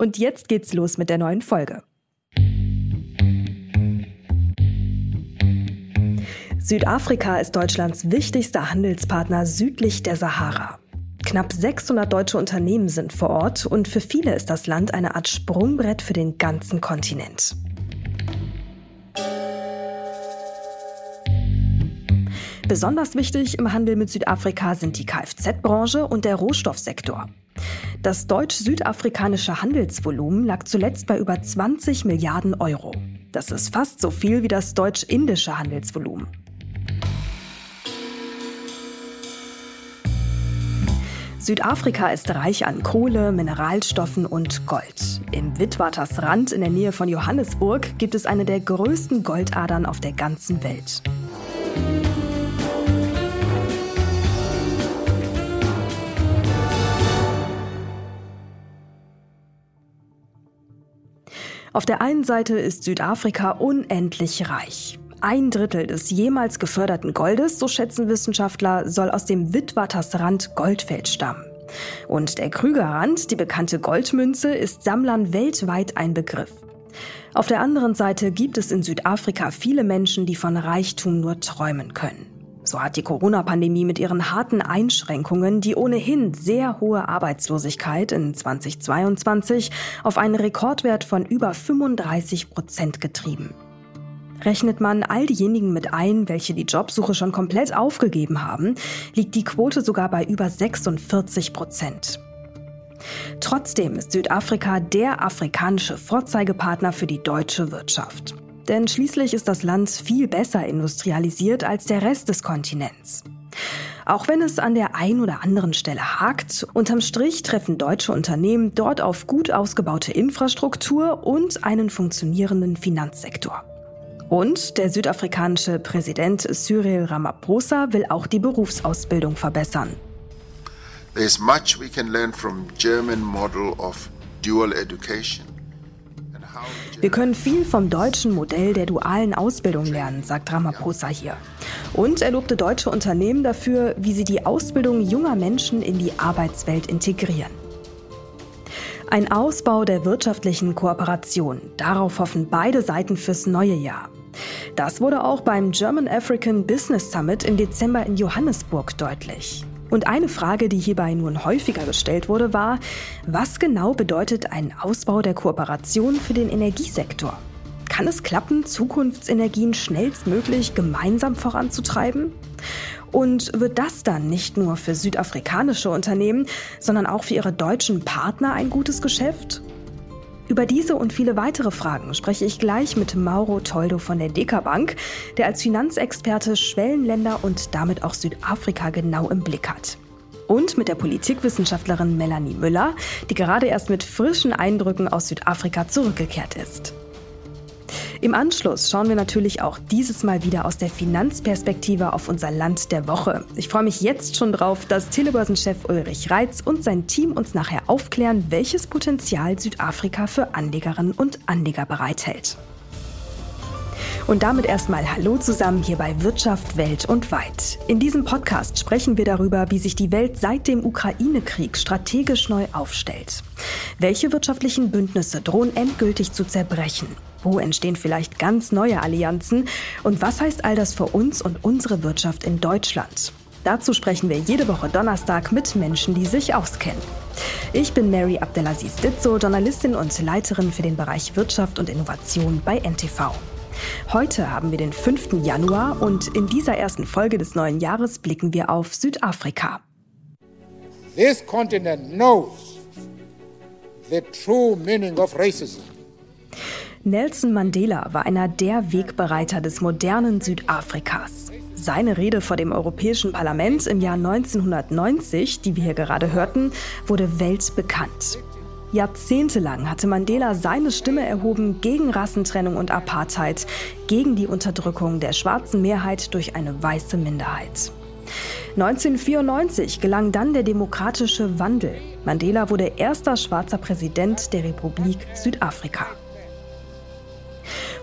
Und jetzt geht's los mit der neuen Folge. Südafrika ist Deutschlands wichtigster Handelspartner südlich der Sahara. Knapp 600 deutsche Unternehmen sind vor Ort und für viele ist das Land eine Art Sprungbrett für den ganzen Kontinent. Besonders wichtig im Handel mit Südafrika sind die Kfz-Branche und der Rohstoffsektor. Das deutsch-südafrikanische Handelsvolumen lag zuletzt bei über 20 Milliarden Euro. Das ist fast so viel wie das deutsch-indische Handelsvolumen. Südafrika ist reich an Kohle, Mineralstoffen und Gold. Im Witwatersrand in der Nähe von Johannesburg gibt es eine der größten Goldadern auf der ganzen Welt. Auf der einen Seite ist Südafrika unendlich reich. Ein Drittel des jemals geförderten Goldes, so schätzen Wissenschaftler, soll aus dem Witwatersrand Goldfeld stammen. Und der Krügerrand, die bekannte Goldmünze, ist Sammlern weltweit ein Begriff. Auf der anderen Seite gibt es in Südafrika viele Menschen, die von Reichtum nur träumen können. So hat die Corona-Pandemie mit ihren harten Einschränkungen die ohnehin sehr hohe Arbeitslosigkeit in 2022 auf einen Rekordwert von über 35 Prozent getrieben. Rechnet man all diejenigen mit ein, welche die Jobsuche schon komplett aufgegeben haben, liegt die Quote sogar bei über 46 Prozent. Trotzdem ist Südafrika der afrikanische Vorzeigepartner für die deutsche Wirtschaft. Denn schließlich ist das Land viel besser industrialisiert als der Rest des Kontinents. Auch wenn es an der einen oder anderen Stelle hakt, unterm Strich treffen deutsche Unternehmen dort auf gut ausgebaute Infrastruktur und einen funktionierenden Finanzsektor. Und der südafrikanische Präsident Cyril Ramaphosa will auch die Berufsausbildung verbessern. There's much we can learn from German model of dual education. Wir können viel vom deutschen Modell der dualen Ausbildung lernen, sagt Ramaphosa hier. Und er lobte deutsche Unternehmen dafür, wie sie die Ausbildung junger Menschen in die Arbeitswelt integrieren. Ein Ausbau der wirtschaftlichen Kooperation. Darauf hoffen beide Seiten fürs neue Jahr. Das wurde auch beim German African Business Summit im Dezember in Johannesburg deutlich. Und eine Frage, die hierbei nun häufiger gestellt wurde, war, was genau bedeutet ein Ausbau der Kooperation für den Energiesektor? Kann es klappen, Zukunftsenergien schnellstmöglich gemeinsam voranzutreiben? Und wird das dann nicht nur für südafrikanische Unternehmen, sondern auch für ihre deutschen Partner ein gutes Geschäft? Über diese und viele weitere Fragen spreche ich gleich mit Mauro Toldo von der Deka Bank, der als Finanzexperte Schwellenländer und damit auch Südafrika genau im Blick hat. Und mit der Politikwissenschaftlerin Melanie Müller, die gerade erst mit frischen Eindrücken aus Südafrika zurückgekehrt ist. Im Anschluss schauen wir natürlich auch dieses Mal wieder aus der Finanzperspektive auf unser Land der Woche. Ich freue mich jetzt schon drauf, dass Telebörsenchef Ulrich Reitz und sein Team uns nachher aufklären, welches Potenzial Südafrika für Anlegerinnen und Anleger bereithält. Und damit erstmal Hallo zusammen hier bei Wirtschaft Welt und Weit. In diesem Podcast sprechen wir darüber, wie sich die Welt seit dem Ukraine-Krieg strategisch neu aufstellt. Welche wirtschaftlichen Bündnisse drohen endgültig zu zerbrechen? Wo entstehen vielleicht ganz neue Allianzen? Und was heißt all das für uns und unsere Wirtschaft in Deutschland? Dazu sprechen wir jede Woche Donnerstag mit Menschen, die sich auskennen. Ich bin Mary Abdelaziz Ditzo, Journalistin und Leiterin für den Bereich Wirtschaft und Innovation bei NTV. Heute haben wir den 5. Januar und in dieser ersten Folge des neuen Jahres blicken wir auf Südafrika. This continent knows the true meaning of racism. Nelson Mandela war einer der Wegbereiter des modernen Südafrikas. Seine Rede vor dem Europäischen Parlament im Jahr 1990, die wir hier gerade hörten, wurde weltbekannt. Jahrzehntelang hatte Mandela seine Stimme erhoben gegen Rassentrennung und Apartheid, gegen die Unterdrückung der schwarzen Mehrheit durch eine weiße Minderheit. 1994 gelang dann der demokratische Wandel. Mandela wurde erster schwarzer Präsident der Republik Südafrika.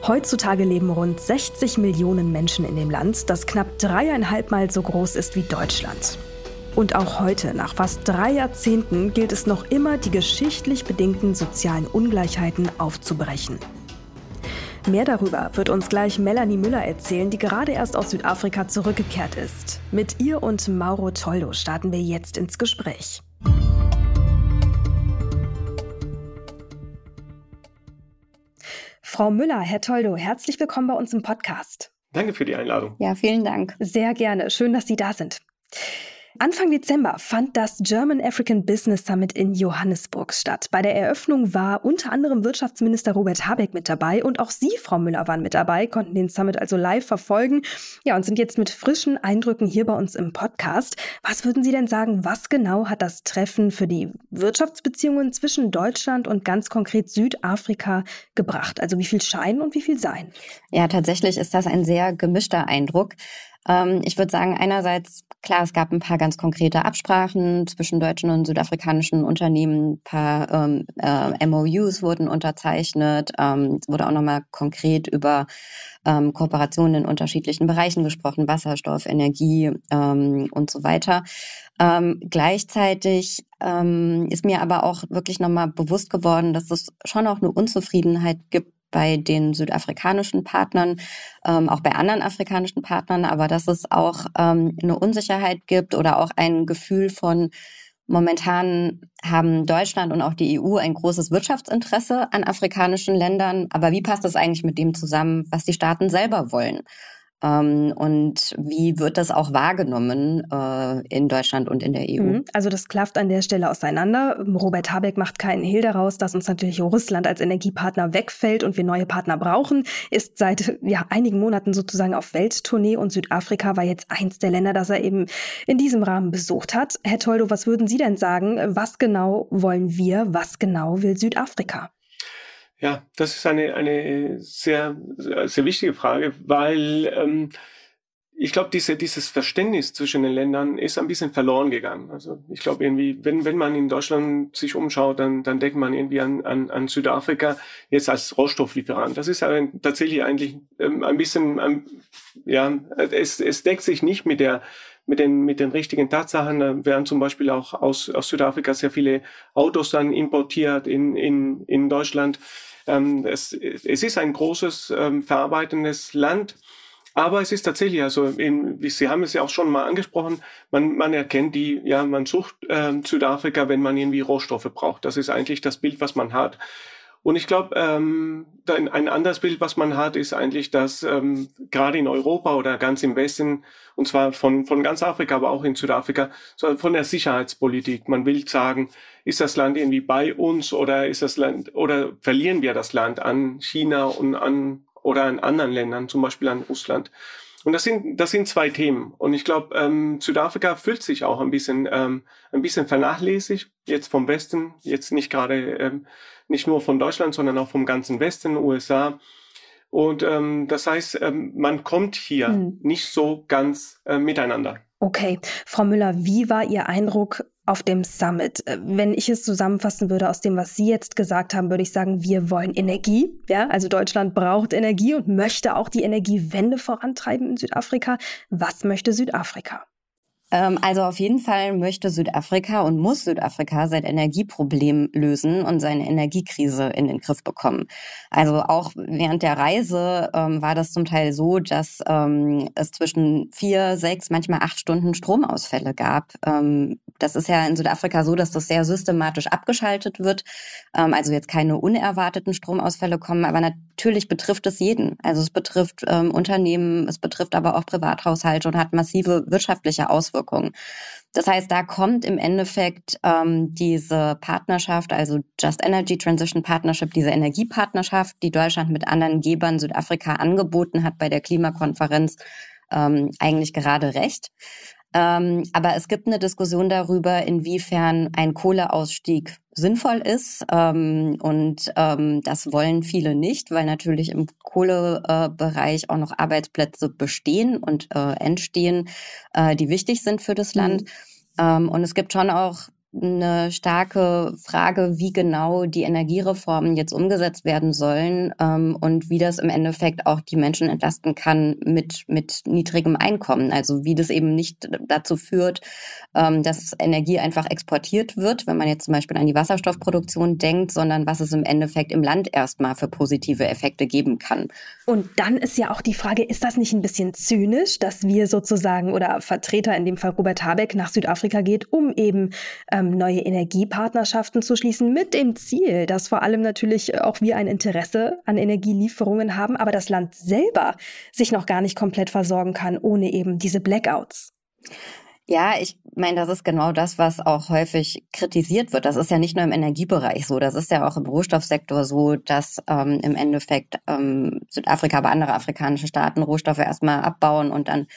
Heutzutage leben rund 60 Millionen Menschen in dem Land, das knapp dreieinhalb Mal so groß ist wie Deutschland. Und auch heute, nach fast drei Jahrzehnten, gilt es noch immer, die geschichtlich bedingten sozialen Ungleichheiten aufzubrechen. Mehr darüber wird uns gleich Melanie Müller erzählen, die gerade erst aus Südafrika zurückgekehrt ist. Mit ihr und Mauro Toldo starten wir jetzt ins Gespräch. Frau Müller, Herr Toldo, herzlich willkommen bei uns im Podcast. Danke für die Einladung. Ja, vielen Dank. Sehr gerne. Schön, dass Sie da sind. Anfang Dezember fand das German African Business Summit in Johannesburg statt. Bei der Eröffnung war unter anderem Wirtschaftsminister Robert Habeck mit dabei und auch Sie, Frau Müller, waren mit dabei, konnten den Summit also live verfolgen. Ja, und sind jetzt mit frischen Eindrücken hier bei uns im Podcast. Was würden Sie denn sagen, was genau hat das Treffen für die Wirtschaftsbeziehungen zwischen Deutschland und ganz konkret Südafrika gebracht? Also wie viel Schein und wie viel Sein? Ja, tatsächlich ist das ein sehr gemischter Eindruck. Ähm, ich würde sagen, einerseits, klar, es gab ein paar ganz konkrete Absprachen zwischen deutschen und südafrikanischen Unternehmen, ein paar ähm, äh, MOUs wurden unterzeichnet, ähm, es wurde auch nochmal konkret über ähm, Kooperationen in unterschiedlichen Bereichen gesprochen, Wasserstoff, Energie ähm, und so weiter. Ähm, gleichzeitig ist mir aber auch wirklich nochmal bewusst geworden, dass es schon auch eine Unzufriedenheit gibt bei den südafrikanischen Partnern, ähm, auch bei anderen afrikanischen Partnern, aber dass es auch ähm, eine Unsicherheit gibt oder auch ein Gefühl von, momentan haben Deutschland und auch die EU ein großes Wirtschaftsinteresse an afrikanischen Ländern, aber wie passt das eigentlich mit dem zusammen, was die Staaten selber wollen? Ähm, und wie wird das auch wahrgenommen äh, in Deutschland und in der EU? Mhm. Also das klafft an der Stelle auseinander. Robert Habeck macht keinen Hehl daraus, dass uns natürlich Russland als Energiepartner wegfällt und wir neue Partner brauchen, ist seit ja, einigen Monaten sozusagen auf Welttournee und Südafrika war jetzt eins der Länder, das er eben in diesem Rahmen besucht hat. Herr Toldo, was würden Sie denn sagen? Was genau wollen wir? Was genau will Südafrika? Ja, das ist eine, eine sehr, sehr wichtige Frage, weil ähm, ich glaube, diese, dieses Verständnis zwischen den Ländern ist ein bisschen verloren gegangen. Also ich glaube irgendwie, wenn, wenn man in Deutschland sich umschaut, dann, dann denkt man irgendwie an, an, an Südafrika jetzt als Rohstofflieferant. Das ist aber tatsächlich eigentlich ähm, ein bisschen, ähm, ja, es, es deckt sich nicht mit der mit den, mit den richtigen Tatsachen. Da werden zum Beispiel auch aus, aus Südafrika sehr viele Autos dann importiert in, in, in Deutschland. Ähm, es, es ist ein großes ähm, verarbeitendes Land. Aber es ist tatsächlich, also in, Sie haben es ja auch schon mal angesprochen, man, man erkennt die, ja, man sucht äh, Südafrika, wenn man irgendwie Rohstoffe braucht. Das ist eigentlich das Bild, was man hat. Und ich glaube, ähm, ein anderes Bild, was man hat, ist eigentlich, dass ähm, gerade in Europa oder ganz im Westen, und zwar von, von ganz Afrika, aber auch in Südafrika, so von der Sicherheitspolitik. Man will sagen, ist das Land irgendwie bei uns oder ist das Land oder verlieren wir das Land an China und an oder an anderen Ländern, zum Beispiel an Russland? Und das sind, das sind zwei Themen. Und ich glaube, ähm, Südafrika fühlt sich auch ein bisschen, ähm, ein bisschen vernachlässigt, jetzt vom Westen, jetzt nicht gerade, ähm, nicht nur von Deutschland, sondern auch vom ganzen Westen, USA. Und ähm, das heißt, ähm, man kommt hier hm. nicht so ganz äh, miteinander. Okay, Frau Müller, wie war Ihr Eindruck auf dem Summit. Äh, wenn ich es zusammenfassen würde aus dem, was Sie jetzt gesagt haben, würde ich sagen, wir wollen Energie. Ja, also Deutschland braucht Energie und möchte auch die Energiewende vorantreiben in Südafrika. Was möchte Südafrika? Ähm, also auf jeden Fall möchte Südafrika und muss Südafrika sein Energieproblem lösen und seine Energiekrise in den Griff bekommen. Also auch während der Reise ähm, war das zum Teil so, dass ähm, es zwischen vier, sechs, manchmal acht Stunden Stromausfälle gab. Ähm, das ist ja in Südafrika so, dass das sehr systematisch abgeschaltet wird. Ähm, also jetzt keine unerwarteten Stromausfälle kommen, aber natürlich betrifft es jeden. Also es betrifft ähm, Unternehmen, es betrifft aber auch Privathaushalte und hat massive wirtschaftliche Auswirkungen Auswirkungen. Das heißt, da kommt im Endeffekt ähm, diese Partnerschaft, also Just Energy Transition Partnership, diese Energiepartnerschaft, die Deutschland mit anderen Gebern Südafrika angeboten hat bei der Klimakonferenz, ähm, eigentlich gerade recht. Ähm, aber es gibt eine Diskussion darüber, inwiefern ein Kohleausstieg sinnvoll ist. Ähm, und ähm, das wollen viele nicht, weil natürlich im Kohlebereich auch noch Arbeitsplätze bestehen und äh, entstehen, äh, die wichtig sind für das Land. Mhm. Und es gibt schon auch eine starke Frage, wie genau die Energiereformen jetzt umgesetzt werden sollen ähm, und wie das im Endeffekt auch die Menschen entlasten kann mit, mit niedrigem Einkommen. Also wie das eben nicht dazu führt, dass Energie einfach exportiert wird, wenn man jetzt zum Beispiel an die Wasserstoffproduktion denkt, sondern was es im Endeffekt im Land erstmal für positive Effekte geben kann. Und dann ist ja auch die Frage, ist das nicht ein bisschen zynisch, dass wir sozusagen oder Vertreter, in dem Fall Robert Habeck, nach Südafrika geht, um eben ähm, neue Energiepartnerschaften zu schließen, mit dem Ziel, dass vor allem natürlich auch wir ein Interesse an Energielieferungen haben, aber das Land selber sich noch gar nicht komplett versorgen kann ohne eben diese Blackouts. Ja, ich meine, das ist genau das, was auch häufig kritisiert wird. Das ist ja nicht nur im Energiebereich so, das ist ja auch im Rohstoffsektor so, dass ähm, im Endeffekt ähm, Südafrika, aber andere afrikanische Staaten Rohstoffe erstmal abbauen und dann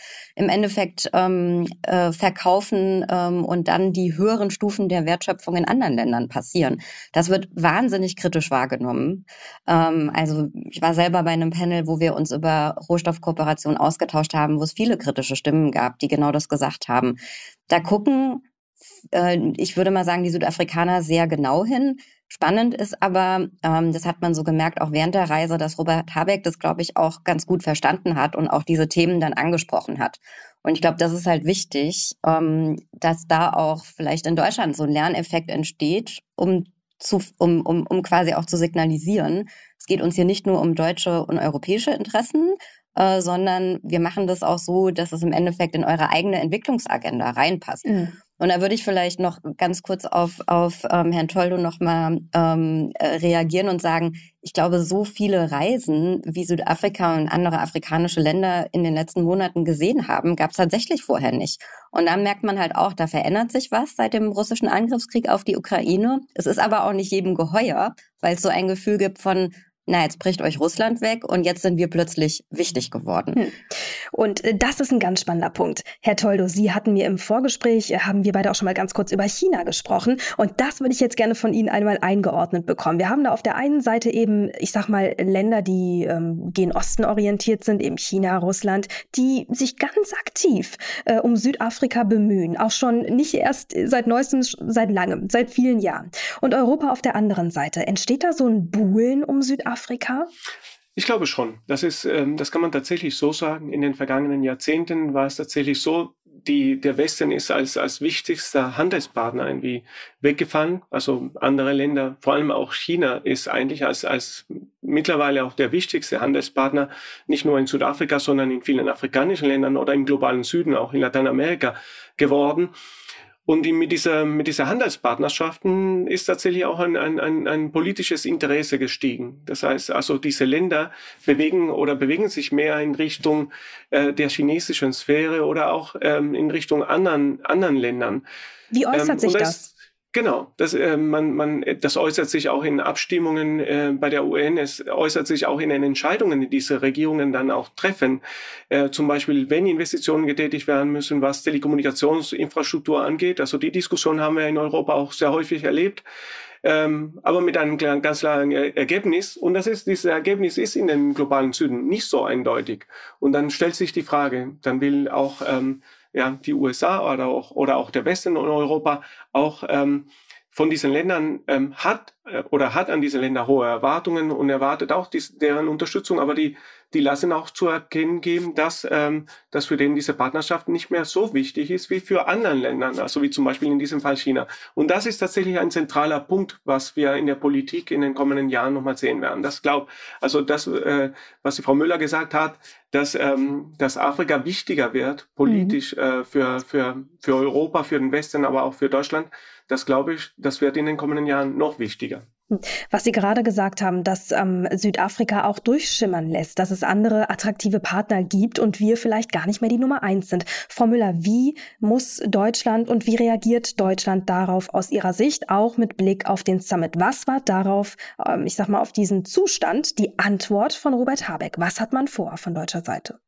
im Endeffekt ähm, äh, verkaufen ähm, und dann die höheren Stufen der Wertschöpfung in anderen Ländern passieren. Das wird wahnsinnig kritisch wahrgenommen. Ähm, also ich war selber bei einem Panel, wo wir uns über Rohstoffkooperation ausgetauscht haben, wo es viele kritische Stimmen gab, die genau das gesagt haben. Da gucken, äh, ich würde mal sagen, die Südafrikaner sehr genau hin. Spannend ist aber, ähm, das hat man so gemerkt, auch während der Reise, dass Robert Habeck das, glaube ich, auch ganz gut verstanden hat und auch diese Themen dann angesprochen hat. Und ich glaube, das ist halt wichtig, ähm, dass da auch vielleicht in Deutschland so ein Lerneffekt entsteht, um zu, um, um, um quasi auch zu signalisieren, es geht uns hier nicht nur um deutsche und europäische Interessen, äh, sondern wir machen das auch so, dass es im Endeffekt in eure eigene Entwicklungsagenda reinpasst. Mhm. Und da würde ich vielleicht noch ganz kurz auf, auf ähm, Herrn Toldo nochmal ähm, äh, reagieren und sagen, ich glaube, so viele Reisen, wie Südafrika und andere afrikanische Länder in den letzten Monaten gesehen haben, gab es tatsächlich vorher nicht. Und da merkt man halt auch, da verändert sich was seit dem russischen Angriffskrieg auf die Ukraine. Es ist aber auch nicht jedem geheuer, weil es so ein Gefühl gibt von, na, jetzt bricht euch Russland weg und jetzt sind wir plötzlich wichtig geworden. Hm. Und äh, das ist ein ganz spannender Punkt. Herr Toldo, Sie hatten mir im Vorgespräch, äh, haben wir beide auch schon mal ganz kurz über China gesprochen. Und das würde ich jetzt gerne von Ihnen einmal eingeordnet bekommen. Wir haben da auf der einen Seite eben, ich sag mal, Länder, die ähm, gen Osten orientiert sind, eben China, Russland, die sich ganz aktiv äh, um Südafrika bemühen. Auch schon nicht erst seit neuestem, seit langem, seit vielen Jahren. Und Europa auf der anderen Seite. Entsteht da so ein Buhlen um Südafrika? Afrika? Ich glaube schon. Das ist, ähm, das kann man tatsächlich so sagen. In den vergangenen Jahrzehnten war es tatsächlich so, die, der Westen ist als, als wichtigster Handelspartner irgendwie weggefallen. Also andere Länder, vor allem auch China, ist eigentlich als, als mittlerweile auch der wichtigste Handelspartner, nicht nur in Südafrika, sondern in vielen afrikanischen Ländern oder im globalen Süden, auch in Lateinamerika geworden. Und mit dieser, mit dieser Handelspartnerschaften ist tatsächlich auch ein, ein, ein, ein politisches Interesse gestiegen. Das heißt also, diese Länder bewegen oder bewegen sich mehr in Richtung äh, der chinesischen Sphäre oder auch ähm, in Richtung anderen, anderen Ländern. Wie äußert ähm, sich das? Genau, das, äh, man, man, das äußert sich auch in Abstimmungen äh, bei der UN, es äußert sich auch in den Entscheidungen, die diese Regierungen dann auch treffen. Äh, zum Beispiel, wenn Investitionen getätigt werden müssen, was Telekommunikationsinfrastruktur angeht. Also die Diskussion haben wir in Europa auch sehr häufig erlebt. Ähm, aber mit einem ganz klaren Ergebnis. Und das ist, dieses Ergebnis ist in den globalen Süden nicht so eindeutig. Und dann stellt sich die Frage, dann will auch ähm, ja, die USA oder auch, oder auch der Westen und Europa auch ähm, von diesen Ländern ähm, hat äh, oder hat an diese Länder hohe Erwartungen und erwartet auch dies, deren Unterstützung, aber die die lassen auch zu erkennen geben, dass, ähm, dass für den diese Partnerschaft nicht mehr so wichtig ist wie für anderen Ländern, also wie zum Beispiel in diesem Fall China. Und das ist tatsächlich ein zentraler Punkt, was wir in der Politik in den kommenden Jahren nochmal sehen werden. Das glaubt, also das, äh, was die Frau Müller gesagt hat, dass, ähm, dass Afrika wichtiger wird, politisch mhm. äh, für, für, für Europa, für den Westen, aber auch für Deutschland, das glaube ich, das wird in den kommenden Jahren noch wichtiger. Was Sie gerade gesagt haben, dass ähm, Südafrika auch durchschimmern lässt, dass es andere attraktive Partner gibt und wir vielleicht gar nicht mehr die Nummer eins sind. Frau Müller, wie muss Deutschland und wie reagiert Deutschland darauf aus Ihrer Sicht, auch mit Blick auf den Summit? Was war darauf, ähm, ich sag mal, auf diesen Zustand die Antwort von Robert Habeck? Was hat man vor von deutscher Seite?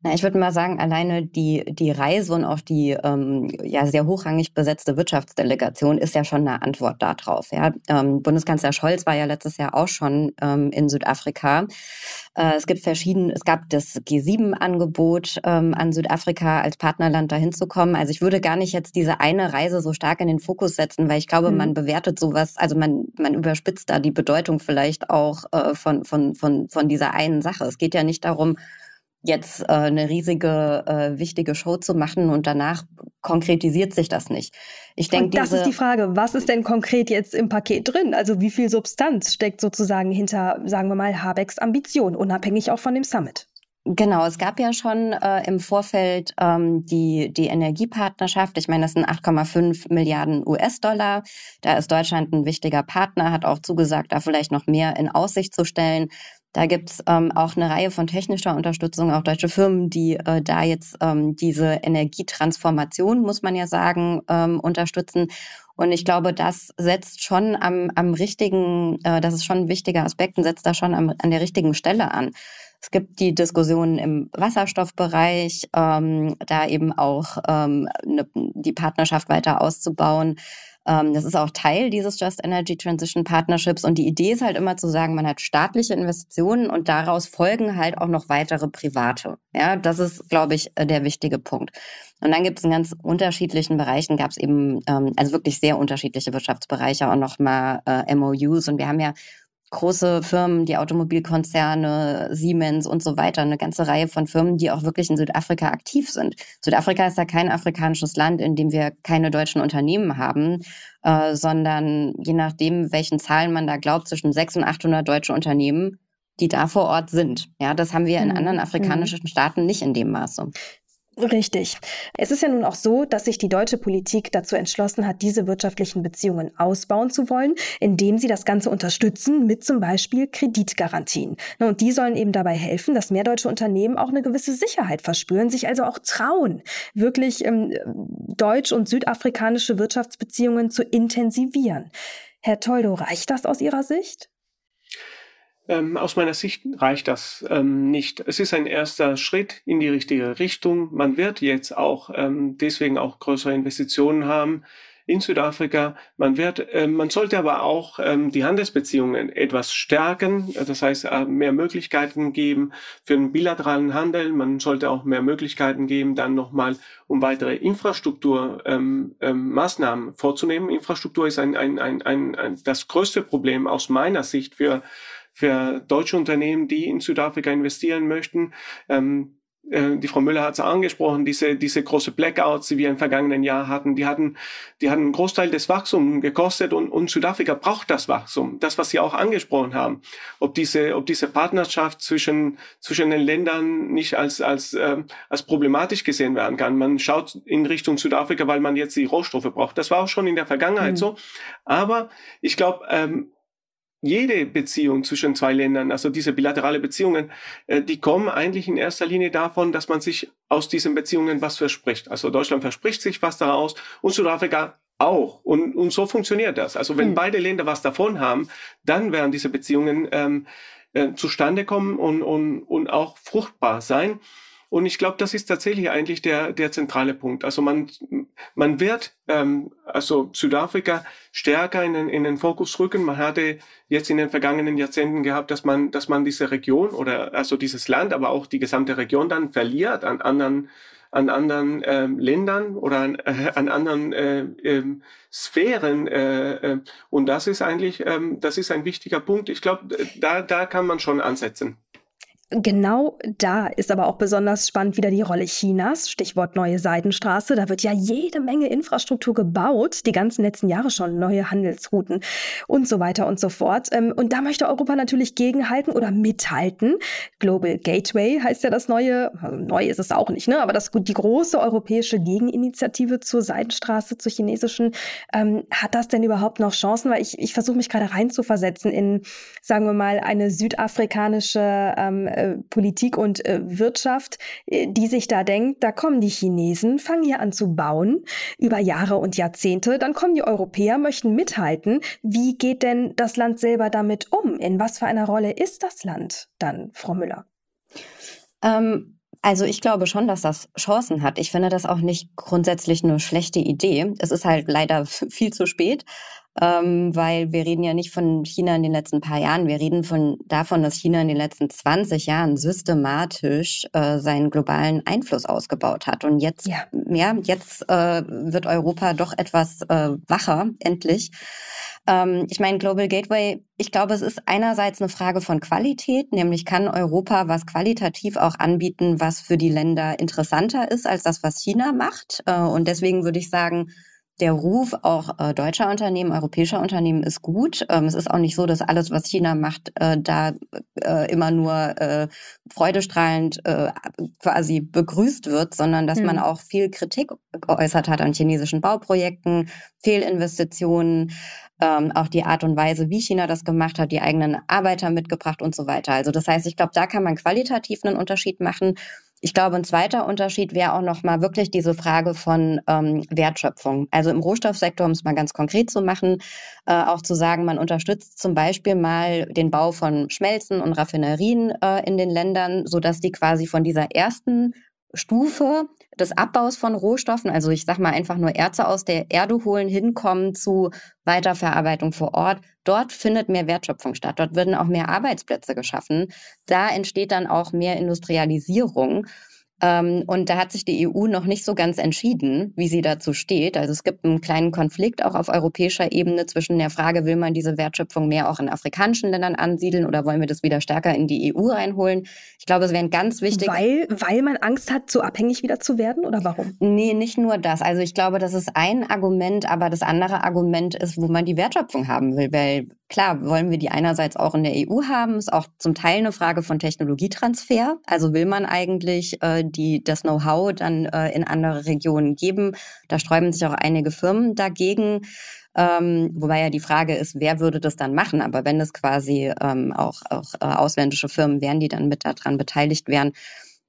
Na, ich würde mal sagen, alleine die, die Reise und auch die ähm, ja sehr hochrangig besetzte Wirtschaftsdelegation ist ja schon eine Antwort darauf. Ja? Ähm, Bundeskanzler Scholz war ja letztes Jahr auch schon ähm, in Südafrika. Äh, es gibt verschiedene, es gab das G7-Angebot ähm, an Südafrika als Partnerland dahin zu kommen. Also ich würde gar nicht jetzt diese eine Reise so stark in den Fokus setzen, weil ich glaube, mhm. man bewertet sowas, also man, man überspitzt da die Bedeutung vielleicht auch äh, von, von, von, von dieser einen Sache. Es geht ja nicht darum, jetzt äh, eine riesige, äh, wichtige Show zu machen und danach konkretisiert sich das nicht. Ich denke, das ist die Frage, was ist denn konkret jetzt im Paket drin? Also wie viel Substanz steckt sozusagen hinter, sagen wir mal, Habecks Ambition, unabhängig auch von dem Summit? Genau, es gab ja schon äh, im Vorfeld ähm, die, die Energiepartnerschaft. Ich meine, das sind 8,5 Milliarden US-Dollar. Da ist Deutschland ein wichtiger Partner, hat auch zugesagt, da vielleicht noch mehr in Aussicht zu stellen. Da gibt's ähm, auch eine Reihe von technischer Unterstützung, auch deutsche Firmen, die äh, da jetzt ähm, diese Energietransformation, muss man ja sagen, ähm, unterstützen. Und ich glaube, das setzt schon am, am richtigen, äh, das ist schon ein wichtiger Aspekt und setzt da schon am, an der richtigen Stelle an. Es gibt die Diskussionen im Wasserstoffbereich, ähm, da eben auch ähm, ne, die Partnerschaft weiter auszubauen. Ähm, das ist auch Teil dieses Just Energy Transition Partnerships. Und die Idee ist halt immer zu sagen, man hat staatliche Investitionen und daraus folgen halt auch noch weitere private. Ja, das ist, glaube ich, äh, der wichtige Punkt. Und dann gibt es in ganz unterschiedlichen Bereichen, gab es eben, ähm, also wirklich sehr unterschiedliche Wirtschaftsbereiche, auch nochmal äh, MOUs. Und wir haben ja große Firmen, die Automobilkonzerne, Siemens und so weiter, eine ganze Reihe von Firmen, die auch wirklich in Südafrika aktiv sind. Südafrika ist ja kein afrikanisches Land, in dem wir keine deutschen Unternehmen haben, äh, sondern je nachdem, welchen Zahlen man da glaubt, zwischen 600 und 800 deutsche Unternehmen, die da vor Ort sind. Ja, das haben wir in mhm. anderen afrikanischen Staaten nicht in dem Maße. Richtig. Es ist ja nun auch so, dass sich die deutsche Politik dazu entschlossen hat, diese wirtschaftlichen Beziehungen ausbauen zu wollen, indem sie das Ganze unterstützen mit zum Beispiel Kreditgarantien. Und die sollen eben dabei helfen, dass mehr deutsche Unternehmen auch eine gewisse Sicherheit verspüren, sich also auch trauen, wirklich ähm, deutsch- und südafrikanische Wirtschaftsbeziehungen zu intensivieren. Herr Toldo, reicht das aus Ihrer Sicht? Ähm, aus meiner Sicht reicht das ähm, nicht. Es ist ein erster Schritt in die richtige Richtung. Man wird jetzt auch ähm, deswegen auch größere Investitionen haben in Südafrika. Man wird, äh, man sollte aber auch ähm, die Handelsbeziehungen etwas stärken. Das heißt, äh, mehr Möglichkeiten geben für den bilateralen Handel. Man sollte auch mehr Möglichkeiten geben, dann nochmal um weitere Infrastrukturmaßnahmen ähm, ähm, vorzunehmen. Infrastruktur ist ein, ein, ein, ein, ein, das größte Problem aus meiner Sicht für für deutsche Unternehmen, die in Südafrika investieren möchten. Ähm, äh, die Frau Müller hat es angesprochen, diese, diese große Blackouts, die wir im vergangenen Jahr hatten, die hatten, die hatten einen Großteil des Wachstums gekostet und, und Südafrika braucht das Wachstum, das, was Sie auch angesprochen haben. Ob diese, ob diese Partnerschaft zwischen, zwischen den Ländern nicht als, als, äh, als problematisch gesehen werden kann. Man schaut in Richtung Südafrika, weil man jetzt die Rohstoffe braucht. Das war auch schon in der Vergangenheit mhm. so. Aber ich glaube, ähm, jede Beziehung zwischen zwei Ländern, also diese bilaterale Beziehungen, äh, die kommen eigentlich in erster Linie davon, dass man sich aus diesen Beziehungen was verspricht. Also Deutschland verspricht sich was daraus und Südafrika auch. Und, und so funktioniert das. Also wenn mhm. beide Länder was davon haben, dann werden diese Beziehungen ähm, äh, zustande kommen und, und, und auch fruchtbar sein. Und ich glaube, das ist tatsächlich eigentlich der, der zentrale Punkt. Also man, man wird ähm, also Südafrika stärker in den, in den Fokus rücken. Man hatte jetzt in den vergangenen Jahrzehnten gehabt, dass man, dass man diese Region oder also dieses Land, aber auch die gesamte Region dann verliert an anderen an anderen ähm, Ländern oder an, äh, an anderen äh, äh, Sphären äh, äh, und das ist eigentlich ähm, das ist ein wichtiger Punkt. Ich glaube, da da kann man schon ansetzen. Genau da ist aber auch besonders spannend wieder die Rolle Chinas. Stichwort neue Seidenstraße. Da wird ja jede Menge Infrastruktur gebaut, die ganzen letzten Jahre schon, neue Handelsrouten und so weiter und so fort. Ähm, und da möchte Europa natürlich gegenhalten oder mithalten. Global Gateway heißt ja das neue, also neu ist es auch nicht, ne? aber das, die große europäische Gegeninitiative zur Seidenstraße, zur chinesischen. Ähm, hat das denn überhaupt noch Chancen? Weil ich, ich versuche mich gerade reinzuversetzen in, sagen wir mal, eine südafrikanische ähm, äh, Politik und äh, Wirtschaft, äh, die sich da denkt, da kommen die Chinesen, fangen hier an zu bauen über Jahre und Jahrzehnte, dann kommen die Europäer, möchten mithalten. Wie geht denn das Land selber damit um? In was für einer Rolle ist das Land dann, Frau Müller? Ähm Also ich glaube schon, dass das Chancen hat. Ich finde das auch nicht grundsätzlich eine schlechte Idee. Es ist halt leider viel zu spät, ähm, weil wir reden ja nicht von China in den letzten paar Jahren. Wir reden von davon, dass China in den letzten 20 Jahren systematisch äh, seinen globalen Einfluss ausgebaut hat. Und jetzt, ja, ja jetzt äh, wird Europa doch etwas äh, wacher, endlich. Ähm, ich meine, Global Gateway, ich glaube, es ist einerseits eine Frage von Qualität, nämlich kann Europa was qualitativ auch anbieten, was für die Länder interessanter ist als das, was China macht. Äh, und deswegen würde ich sagen, der Ruf auch äh, deutscher Unternehmen, europäischer Unternehmen ist gut. Ähm, es ist auch nicht so, dass alles, was China macht, äh, da äh, immer nur äh, freudestrahlend äh, quasi begrüßt wird, sondern dass hm. man auch viel Kritik geäußert hat an chinesischen Bauprojekten, Fehlinvestitionen, ähm, auch die Art und Weise, wie China das gemacht hat, die eigenen Arbeiter mitgebracht und so weiter. Also das heißt, ich glaube, da kann man qualitativ einen Unterschied machen. Ich glaube, ein zweiter Unterschied wäre auch nochmal wirklich diese Frage von ähm, Wertschöpfung. Also im Rohstoffsektor, um es mal ganz konkret zu machen, äh, auch zu sagen, man unterstützt zum Beispiel mal den Bau von Schmelzen und Raffinerien äh, in den Ländern, sodass die quasi von dieser ersten Stufe des Abbaus von Rohstoffen, also ich sage mal einfach nur Erze aus der Erde holen, hinkommen zu Weiterverarbeitung vor Ort. Dort findet mehr Wertschöpfung statt. Dort werden auch mehr Arbeitsplätze geschaffen. Da entsteht dann auch mehr Industrialisierung. Ähm, und da hat sich die EU noch nicht so ganz entschieden, wie sie dazu steht. Also es gibt einen kleinen Konflikt auch auf europäischer Ebene zwischen der Frage, will man diese Wertschöpfung mehr auch in afrikanischen Ländern ansiedeln oder wollen wir das wieder stärker in die EU reinholen? Ich glaube, es wäre ein ganz wichtig. Weil, weil man Angst hat, zu abhängig wieder zu werden oder warum? Nee, nicht nur das. Also ich glaube, das ist ein Argument, aber das andere Argument ist, wo man die Wertschöpfung haben will. Weil klar, wollen wir die einerseits auch in der EU haben, ist auch zum Teil eine Frage von Technologietransfer. Also will man eigentlich äh, die das Know-how dann äh, in andere Regionen geben. Da sträuben sich auch einige Firmen dagegen. Ähm, wobei ja die Frage ist, wer würde das dann machen? Aber wenn es quasi ähm, auch, auch äh, ausländische Firmen wären, die dann mit daran beteiligt wären.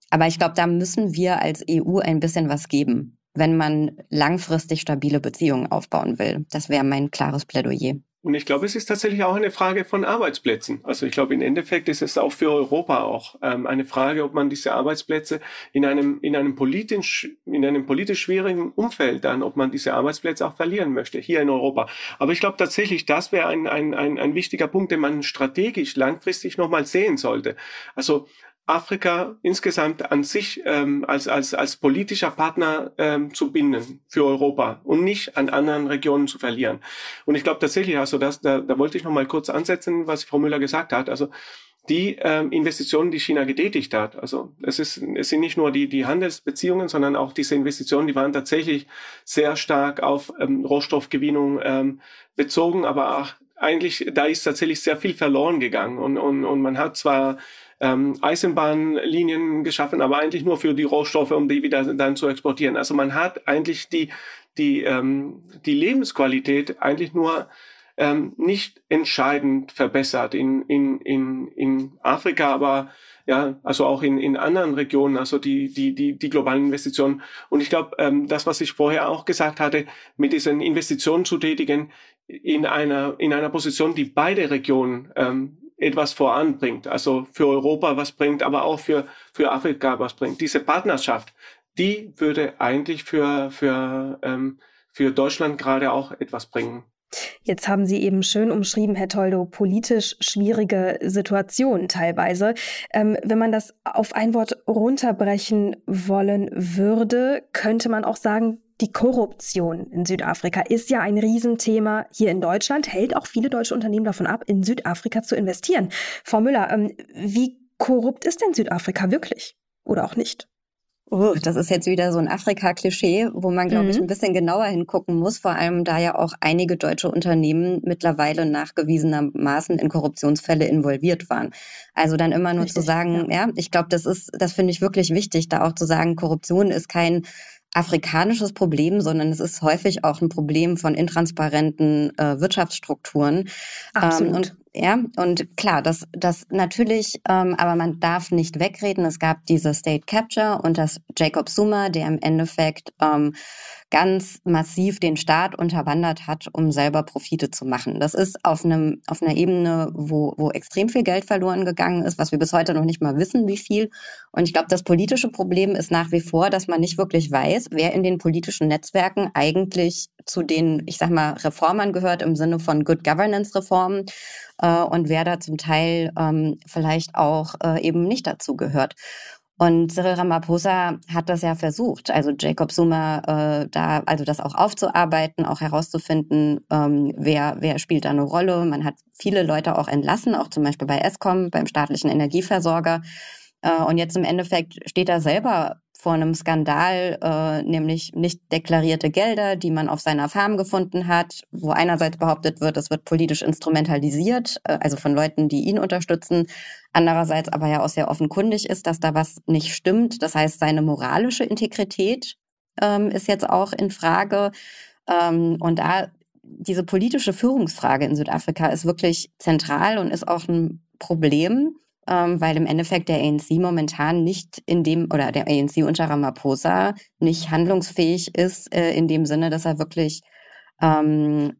Aber ich glaube, da müssen wir als EU ein bisschen was geben, wenn man langfristig stabile Beziehungen aufbauen will. Das wäre mein klares Plädoyer. Und ich glaube, es ist tatsächlich auch eine Frage von Arbeitsplätzen. Also ich glaube, im Endeffekt ist es auch für Europa auch ähm, eine Frage, ob man diese Arbeitsplätze in einem, in einem politisch, in einem politisch schwierigen Umfeld dann, ob man diese Arbeitsplätze auch verlieren möchte, hier in Europa. Aber ich glaube tatsächlich, das wäre ein, ein, ein, ein wichtiger Punkt, den man strategisch langfristig nochmal sehen sollte. Also Afrika insgesamt an sich ähm, als, als, als politischer Partner ähm, zu binden für Europa und nicht an anderen Regionen zu verlieren. Und ich glaube tatsächlich, also das, da, da wollte ich noch mal kurz ansetzen, was Frau Müller gesagt hat. Also die ähm, Investitionen, die China getätigt hat. Also es, ist, es sind nicht nur die, die Handelsbeziehungen, sondern auch diese Investitionen, die waren tatsächlich sehr stark auf ähm, Rohstoffgewinnung ähm, bezogen, aber auch eigentlich, da ist tatsächlich sehr viel verloren gegangen. Und, und, und man hat zwar ähm, Eisenbahnlinien geschaffen, aber eigentlich nur für die Rohstoffe, um die wieder dann zu exportieren. Also man hat eigentlich die, die, ähm, die Lebensqualität eigentlich nur ähm, nicht entscheidend verbessert in, in, in, in Afrika, aber ja, also auch in, in anderen Regionen, also die, die, die, die globalen Investitionen. Und ich glaube, ähm, das, was ich vorher auch gesagt hatte, mit diesen Investitionen zu tätigen in einer, in einer Position, die beide Regionen ähm, etwas voranbringt, also für Europa was bringt, aber auch für, für Afrika was bringt. Diese Partnerschaft, die würde eigentlich für, für, ähm, für Deutschland gerade auch etwas bringen. Jetzt haben Sie eben schön umschrieben, Herr Toldo, politisch schwierige Situation teilweise. Ähm, wenn man das auf ein Wort runterbrechen wollen würde, könnte man auch sagen, die Korruption in Südafrika ist ja ein Riesenthema hier in Deutschland, hält auch viele deutsche Unternehmen davon ab, in Südafrika zu investieren. Frau Müller, ähm, wie korrupt ist denn Südafrika wirklich oder auch nicht? Oh, das ist jetzt wieder so ein Afrika-Klischee, wo man, glaube mhm. ich, ein bisschen genauer hingucken muss, vor allem da ja auch einige deutsche Unternehmen mittlerweile nachgewiesenermaßen in Korruptionsfälle involviert waren. Also dann immer nur Richtig, zu sagen, ja, ja ich glaube, das ist, das finde ich wirklich wichtig, da auch zu sagen, Korruption ist kein afrikanisches Problem, sondern es ist häufig auch ein Problem von intransparenten äh, Wirtschaftsstrukturen. Absolut. Ähm, und Ja, und klar, das, das natürlich, ähm, aber man darf nicht wegreden. Es gab diese State Capture und das Jacob Zuma, der im Endeffekt ähm, ganz massiv den Staat unterwandert hat, um selber Profite zu machen. Das ist auf einem auf einer Ebene, wo, wo extrem viel Geld verloren gegangen ist, was wir bis heute noch nicht mal wissen, wie viel. Und ich glaube, das politische Problem ist nach wie vor, dass man nicht wirklich weiß, wer in den politischen Netzwerken eigentlich zu den, ich sag mal, Reformern gehört im Sinne von Good Governance Reformen äh, und wer da zum Teil ähm, vielleicht auch äh, eben nicht dazu gehört. Und Cyril Ramaphosa hat das ja versucht, also Jacob Zuma äh, da, also das auch aufzuarbeiten, auch herauszufinden, ähm, wer, wer spielt da eine Rolle. Man hat viele Leute auch entlassen, auch zum Beispiel bei ESCOM, beim staatlichen Energieversorger. Äh, und jetzt im Endeffekt steht er selber vor einem Skandal, äh, nämlich nicht deklarierte Gelder, die man auf seiner Farm gefunden hat, wo einerseits behauptet wird, es wird politisch instrumentalisiert, äh, also von Leuten, die ihn unterstützen, andererseits aber ja auch sehr offenkundig ist, dass da was nicht stimmt. Das heißt, seine moralische Integrität ähm, ist jetzt auch in Frage. Ähm, und da diese politische Führungsfrage in Südafrika ist wirklich zentral und ist auch ein Problem ähm, weil im Endeffekt der ANC momentan nicht in dem, oder der ANC unter Ramaphosa nicht handlungsfähig ist, äh, in dem Sinne, dass er wirklich ähm,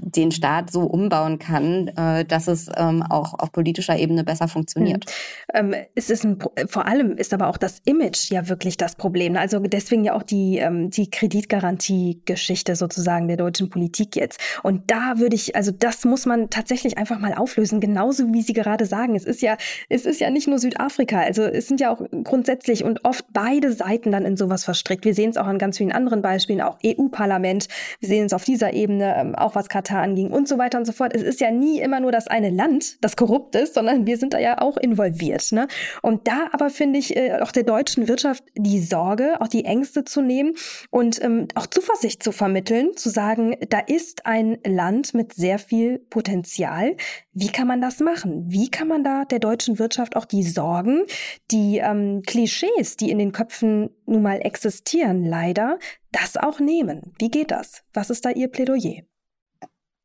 den Staat so umbauen kann, äh, dass es ähm, auch auf politischer Ebene besser funktioniert. Hm. Ähm, es ist ein, vor allem ist aber auch das Image ja wirklich das Problem. Also deswegen ja auch die, ähm, die Kreditgarantie-Geschichte sozusagen der deutschen Politik jetzt. Und da würde ich, also das muss man tatsächlich einfach mal auflösen, genauso wie Sie gerade sagen. Es ist ja, es ist ja nicht nur Südafrika. Also es sind ja auch grundsätzlich und oft beide Seiten dann in sowas verstrickt. Wir sehen es auch an ganz vielen anderen Beispielen, auch EU-Parlament. Wir sehen es auf dieser Ebene, auch was Katar anging und so weiter und so fort. Es ist ja nie immer nur das eine Land, das korrupt ist, sondern wir sind da ja auch involviert. Ne? Und da aber finde ich äh, auch der deutschen Wirtschaft die Sorge, auch die Ängste zu nehmen und ähm, auch Zuversicht zu vermitteln, zu sagen, da ist ein Land mit sehr viel Potenzial. Wie kann man das machen? Wie kann man da der deutschen Wirtschaft auch die Sorgen, die ähm, Klischees, die in den Köpfen nun mal existieren, leider, das auch nehmen? Wie geht das? Was ist da Ihr Plädoyer?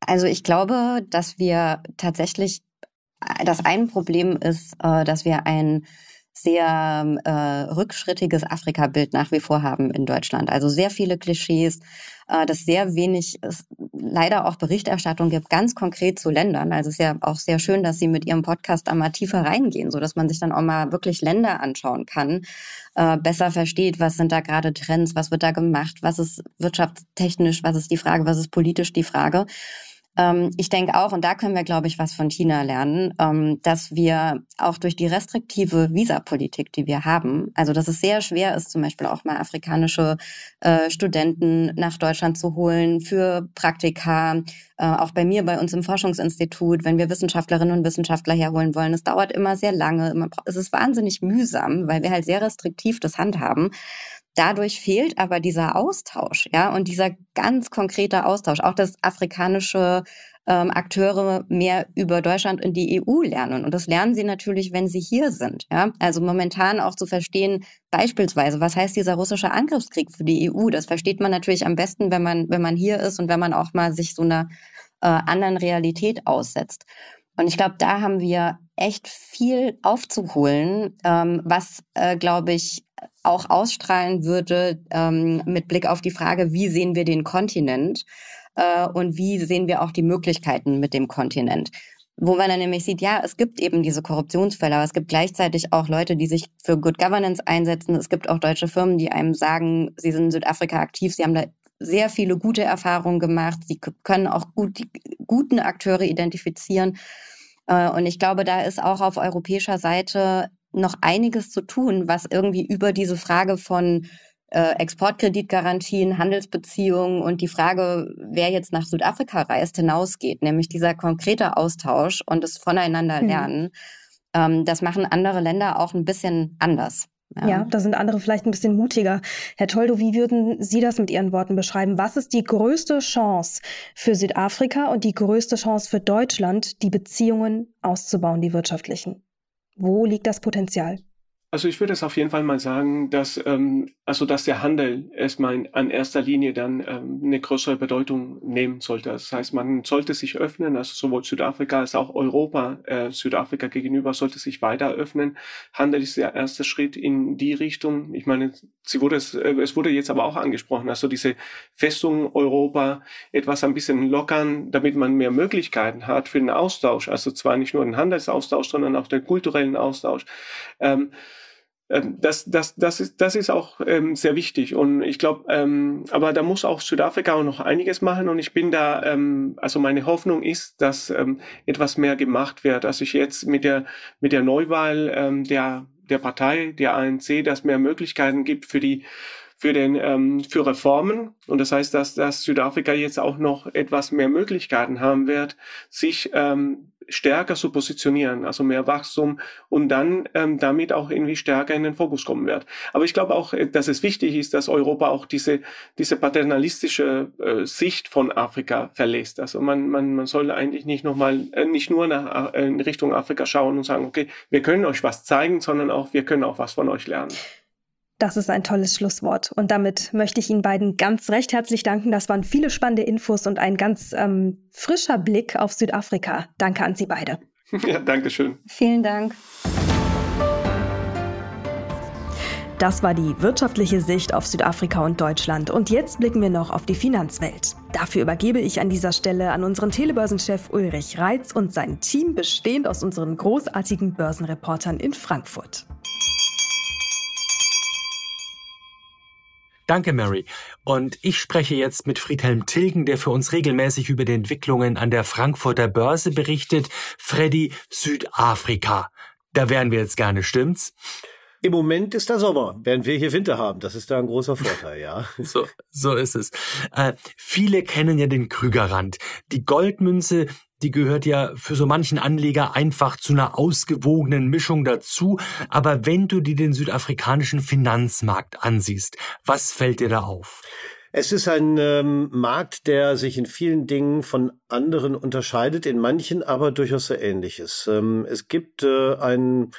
Also ich glaube, dass wir tatsächlich, das ein Problem ist, äh, dass wir ein sehr äh, rückschrittiges Afrika-Bild nach wie vor haben in Deutschland. Also sehr viele Klischees, äh, dass sehr wenig es leider auch Berichterstattung gibt, ganz konkret zu Ländern. Also es ist ja auch sehr schön, dass Sie mit Ihrem Podcast da mal tiefer reingehen, so dass man sich dann auch mal wirklich Länder anschauen kann, äh, besser versteht, was sind da gerade Trends, was wird da gemacht, was ist wirtschaftstechnisch, was ist die Frage, was ist politisch die Frage. Ähm, ich denke auch, und da können wir, glaube ich, was von China lernen, ähm, dass wir auch durch die restriktive Visapolitik, die wir haben, also dass es sehr schwer ist, zum Beispiel auch mal afrikanische äh, Studenten nach Deutschland zu holen für Praktika, äh, auch bei mir, bei uns im Forschungsinstitut, wenn wir Wissenschaftlerinnen und Wissenschaftler herholen wollen. Es dauert immer sehr lange, es ist wahnsinnig mühsam, weil wir halt sehr restriktiv das handhaben. Dadurch fehlt aber dieser Austausch, ja, und dieser ganz konkrete Austausch, auch dass afrikanische ähm, Akteure mehr über Deutschland und die EU lernen. Und das lernen sie natürlich, wenn sie hier sind. Ja? Also momentan auch zu verstehen, beispielsweise, was heißt dieser russische Angriffskrieg für die EU? Das versteht man natürlich am besten, wenn man, wenn man hier ist und wenn man auch mal sich so einer äh, anderen Realität aussetzt. Und ich glaube, da haben wir echt viel aufzuholen, ähm, was, äh, glaube ich, auch ausstrahlen würde ähm, mit Blick auf die Frage, wie sehen wir den Kontinent äh, und wie sehen wir auch die Möglichkeiten mit dem Kontinent. Wo man dann nämlich sieht, ja, es gibt eben diese Korruptionsfälle, aber es gibt gleichzeitig auch Leute, die sich für Good Governance einsetzen. Es gibt auch deutsche Firmen, die einem sagen, sie sind in Südafrika aktiv, sie haben da sehr viele gute Erfahrungen gemacht, sie können auch gut die guten Akteure identifizieren. Äh, und ich glaube, da ist auch auf europäischer Seite noch einiges zu tun, was irgendwie über diese Frage von äh, Exportkreditgarantien, Handelsbeziehungen und die Frage, wer jetzt nach Südafrika reist, hinausgeht, nämlich dieser konkrete Austausch und das Voneinander mhm. lernen. Ähm, das machen andere Länder auch ein bisschen anders. Ja. ja. da sind andere vielleicht ein bisschen mutiger. Herr Toldo, wie würden Sie das mit Ihren Worten beschreiben? Was ist die größte Chance für Südafrika und die größte Chance für Deutschland, die Beziehungen auszubauen, die wirtschaftlichen? Wo liegt das Potenzial? Also ich würde es auf jeden Fall mal sagen, dass ähm, also dass der Handel erstmal an erster Linie dann ähm, eine größere Bedeutung nehmen sollte. Das heißt, man sollte sich öffnen, also sowohl Südafrika als auch Europa, äh, Südafrika gegenüber sollte sich weiter öffnen. Handel ist der erste Schritt in die Richtung. Ich meine, sie wurde es, äh, es wurde jetzt aber auch angesprochen, also diese Festung Europa etwas ein bisschen lockern, damit man mehr Möglichkeiten hat für den Austausch. Also zwar nicht nur den Handelsaustausch, sondern auch den kulturellen Austausch. Ähm, das, das, das, ist, das ist auch ähm, sehr wichtig. Und ich glaube, ähm, aber da muss auch Südafrika auch noch einiges machen. Und ich bin da, ähm, also meine Hoffnung ist, dass ähm, etwas mehr gemacht wird. Also ich jetzt mit der, mit der Neuwahl ähm, der, der Partei, der ANC, dass mehr Möglichkeiten gibt für die für den ähm, für Reformen und das heißt, dass, dass Südafrika jetzt auch noch etwas mehr Möglichkeiten haben wird, sich ähm, stärker zu positionieren, also mehr Wachstum und dann ähm, damit auch irgendwie stärker in den Fokus kommen wird. Aber ich glaube auch, äh, dass es wichtig ist, dass Europa auch diese, diese paternalistische äh, Sicht von Afrika verlässt. Also man, man, man soll eigentlich nicht nochmal, äh, nicht nur nach, äh, in Richtung Afrika schauen und sagen, okay, wir können euch was zeigen, sondern auch, wir können auch was von euch lernen. Das ist ein tolles Schlusswort. Und damit möchte ich Ihnen beiden ganz recht herzlich danken. Das waren viele spannende Infos und ein ganz ähm, frischer Blick auf Südafrika. Danke an Sie beide. Ja, danke schön. Vielen Dank. Das war die wirtschaftliche Sicht auf Südafrika und Deutschland. Und jetzt blicken wir noch auf die Finanzwelt. Dafür übergebe ich an dieser Stelle an unseren Telebörsenchef Ulrich Reitz und sein Team, bestehend aus unseren großartigen Börsenreportern in Frankfurt. Danke, Mary. Und ich spreche jetzt mit Friedhelm Tilgen, der für uns regelmäßig über die Entwicklungen an der Frankfurter Börse berichtet. Freddy, Südafrika. Da wären wir jetzt gerne, stimmt's? Im Moment ist da Sommer, während wir hier Winter haben. Das ist da ein großer Vorteil, ja. so, so ist es. Äh, viele kennen ja den Krügerrand. Die Goldmünze, die gehört ja für so manchen Anleger einfach zu einer ausgewogenen Mischung dazu. Aber wenn du dir den südafrikanischen Finanzmarkt ansiehst, was fällt dir da auf? Es ist ein ähm, Markt, der sich in vielen Dingen von anderen unterscheidet, in manchen aber durchaus sehr ähnliches. Ähm, es gibt äh, ein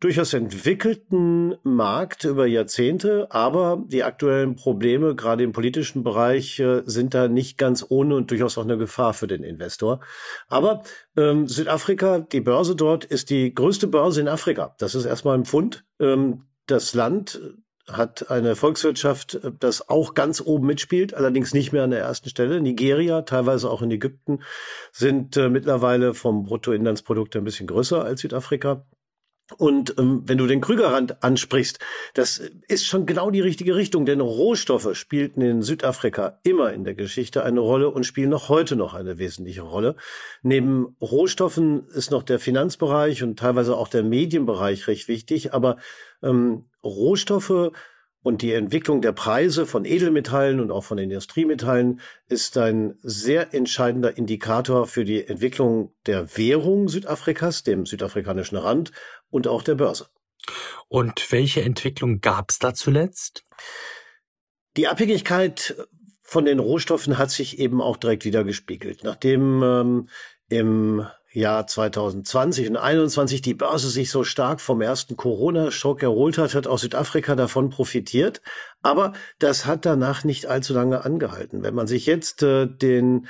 durchaus entwickelten Markt über Jahrzehnte, aber die aktuellen Probleme, gerade im politischen Bereich, äh, sind da nicht ganz ohne und durchaus auch eine Gefahr für den Investor. Aber ähm, Südafrika, die Börse dort, ist die größte Börse in Afrika. Das ist erstmal ein Pfund. Ähm, das Land hat eine Volkswirtschaft, äh, das auch ganz oben mitspielt, allerdings nicht mehr an der ersten Stelle. Nigeria, teilweise auch in Ägypten, sind äh, mittlerweile vom Bruttoinlandsprodukt ein bisschen größer als Südafrika. Und ähm, wenn du den Krügerrand ansprichst, das ist schon genau die richtige Richtung, denn Rohstoffe spielten in Südafrika immer in der Geschichte eine Rolle und spielen noch heute noch eine wesentliche Rolle. Neben Rohstoffen ist noch der Finanzbereich und teilweise auch der Medienbereich recht wichtig, aber ähm, Rohstoffe und die Entwicklung der Preise von Edelmetallen und auch von Industriemetallen ist ein sehr entscheidender Indikator für die Entwicklung der Währung Südafrikas, dem südafrikanischen Rand und auch der Börse. Und welche Entwicklung gab es da zuletzt? Die Abhängigkeit von den Rohstoffen hat sich eben auch direkt wieder gespiegelt. Nachdem ähm, im Jahr 2020 und 2021 die Börse sich so stark vom ersten Corona-Schock erholt hat, hat auch Südafrika davon profitiert. Aber das hat danach nicht allzu lange angehalten. Wenn man sich jetzt äh, den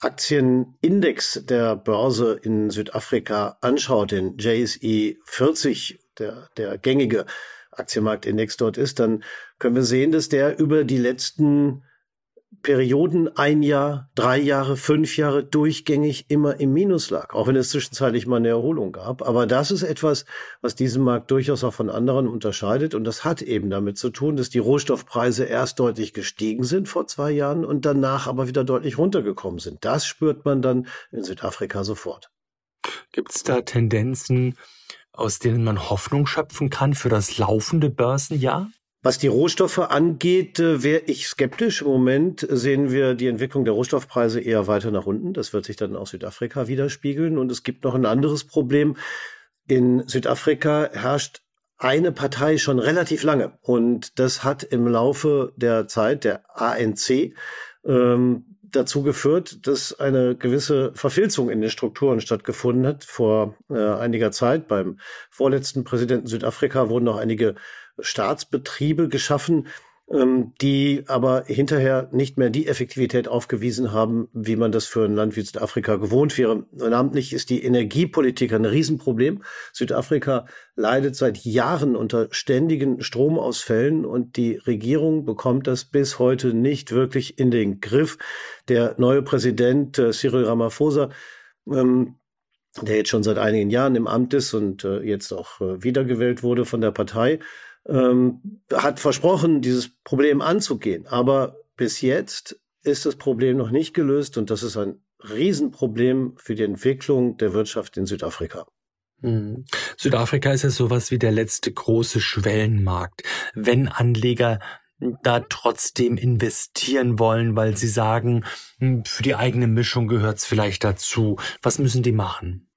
Aktienindex der Börse in Südafrika anschaut, den JSE 40, der, der gängige Aktienmarktindex dort ist, dann können wir sehen, dass der über die letzten Perioden ein Jahr, drei Jahre, fünf Jahre durchgängig immer im Minus lag, auch wenn es zwischenzeitlich mal eine Erholung gab. Aber das ist etwas, was diesen Markt durchaus auch von anderen unterscheidet. Und das hat eben damit zu tun, dass die Rohstoffpreise erst deutlich gestiegen sind vor zwei Jahren und danach aber wieder deutlich runtergekommen sind. Das spürt man dann in Südafrika sofort. Gibt es da Tendenzen, aus denen man Hoffnung schöpfen kann für das laufende Börsenjahr? Was die Rohstoffe angeht, äh, wäre ich skeptisch. Im Moment sehen wir die Entwicklung der Rohstoffpreise eher weiter nach unten. Das wird sich dann auch Südafrika widerspiegeln. Und es gibt noch ein anderes Problem. In Südafrika herrscht eine Partei schon relativ lange. Und das hat im Laufe der Zeit der ANC ähm, dazu geführt, dass eine gewisse Verfilzung in den Strukturen stattgefunden hat. Vor äh, einiger Zeit beim vorletzten Präsidenten Südafrika wurden noch einige Staatsbetriebe geschaffen, ähm, die aber hinterher nicht mehr die Effektivität aufgewiesen haben, wie man das für ein Land wie Südafrika gewohnt wäre. Namentlich ist die Energiepolitik ein Riesenproblem. Südafrika leidet seit Jahren unter ständigen Stromausfällen und die Regierung bekommt das bis heute nicht wirklich in den Griff. Der neue Präsident äh, Cyril Ramaphosa ähm, der jetzt schon seit einigen Jahren im Amt ist und äh, jetzt auch äh, wiedergewählt wurde von der Partei, ähm, hat versprochen, dieses Problem anzugehen. Aber bis jetzt ist das Problem noch nicht gelöst und das ist ein Riesenproblem für die Entwicklung der Wirtschaft in Südafrika. Mhm. Südafrika ist ja sowas wie der letzte große Schwellenmarkt. Wenn Anleger da trotzdem investieren wollen, weil sie sagen, hm, für die eigene Mischung gehört es vielleicht dazu. Was müssen die machen?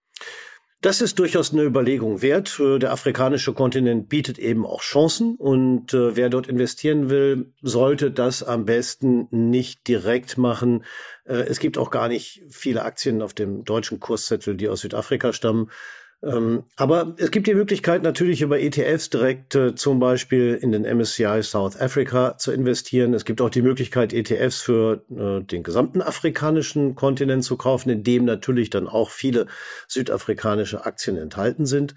Das ist durchaus eine Überlegung wert. Äh, der afrikanische Kontinent bietet eben auch Chancen und äh, wer dort investieren will, sollte das am besten nicht direkt machen. Äh, es gibt auch gar nicht viele Aktien auf dem deutschen Kurszettel, die aus Südafrika stammen. Ähm, aber es gibt die Möglichkeit natürlich über ETFs direkt äh, zum Beispiel in den MSCI South Africa zu investieren. Es gibt auch die Möglichkeit, ETFs für äh, den gesamten afrikanischen Kontinent zu kaufen, in dem natürlich dann auch viele südafrikanische Aktien enthalten sind.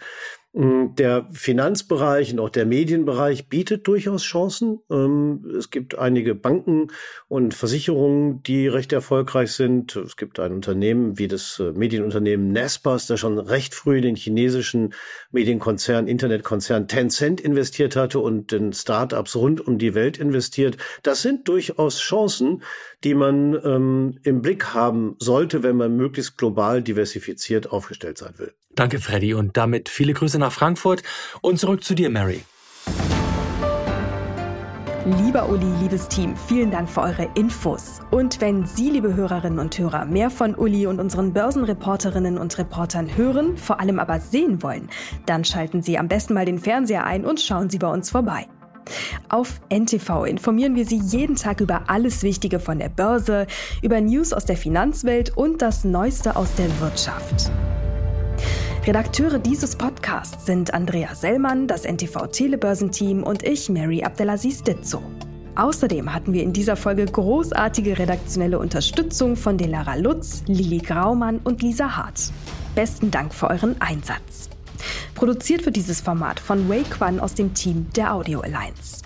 Mm, der Finanzbereich und auch der Medienbereich bietet durchaus Chancen. Ähm, es gibt einige Banken und Versicherungen, die recht erfolgreich sind. Es gibt ein Unternehmen wie das äh, Medienunternehmen Naspers, das schon recht früh in den chinesischen Medienkonzern, Internetkonzern Tencent investiert hatte und in Startups rund um die Welt investiert. Das sind durchaus Chancen, die man ähm, im Blick haben sollte, wenn man möglichst global diversifiziert aufgestellt sein will. Danke, Freddy. Und damit viele Grüße nach Frankfurt und zurück zu dir, Mary. Lieber Uli, liebes Team, vielen Dank für eure Infos. Und wenn Sie, liebe Hörerinnen und Hörer, mehr von Uli und unseren Börsenreporterinnen und Reportern hören, vor allem aber sehen wollen, dann schalten Sie am besten mal den Fernseher ein und schauen Sie bei uns vorbei. Auf NTV informieren wir Sie jeden Tag über alles Wichtige von der Börse, über News aus der Finanzwelt und das Neueste aus der Wirtschaft. Redakteure dieses Podcasts sind Andrea Sellmann, das NTV Telebörsenteam und ich, Mary Abdelaziz Ditzo. Außerdem hatten wir in dieser Folge großartige redaktionelle Unterstützung von Delara Lutz, Lili Graumann und Lisa Hart. Besten Dank für euren Einsatz. Produziert wird dieses Format von Wei Quan aus dem Team der Audio Alliance.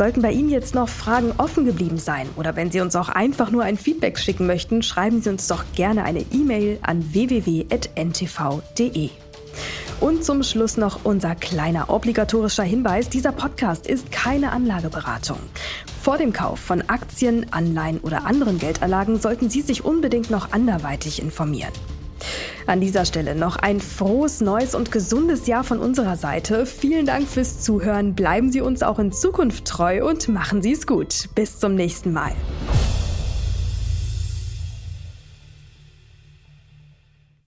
Sollten bei Ihnen jetzt noch Fragen offen geblieben sein oder wenn Sie uns auch einfach nur ein Feedback schicken möchten, schreiben Sie uns doch gerne eine E-Mail an www.ntv.de. Und zum Schluss noch unser kleiner obligatorischer Hinweis. Dieser Podcast ist keine Anlageberatung. Vor dem Kauf von Aktien, Anleihen oder anderen Geldanlagen sollten Sie sich unbedingt noch anderweitig informieren. An dieser Stelle noch ein frohes, neues und gesundes Jahr von unserer Seite. Vielen Dank fürs Zuhören. Bleiben Sie uns auch in Zukunft treu und machen Sie es gut. Bis zum nächsten Mal.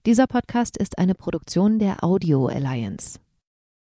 Dieser Podcast ist eine Produktion der Audio Alliance.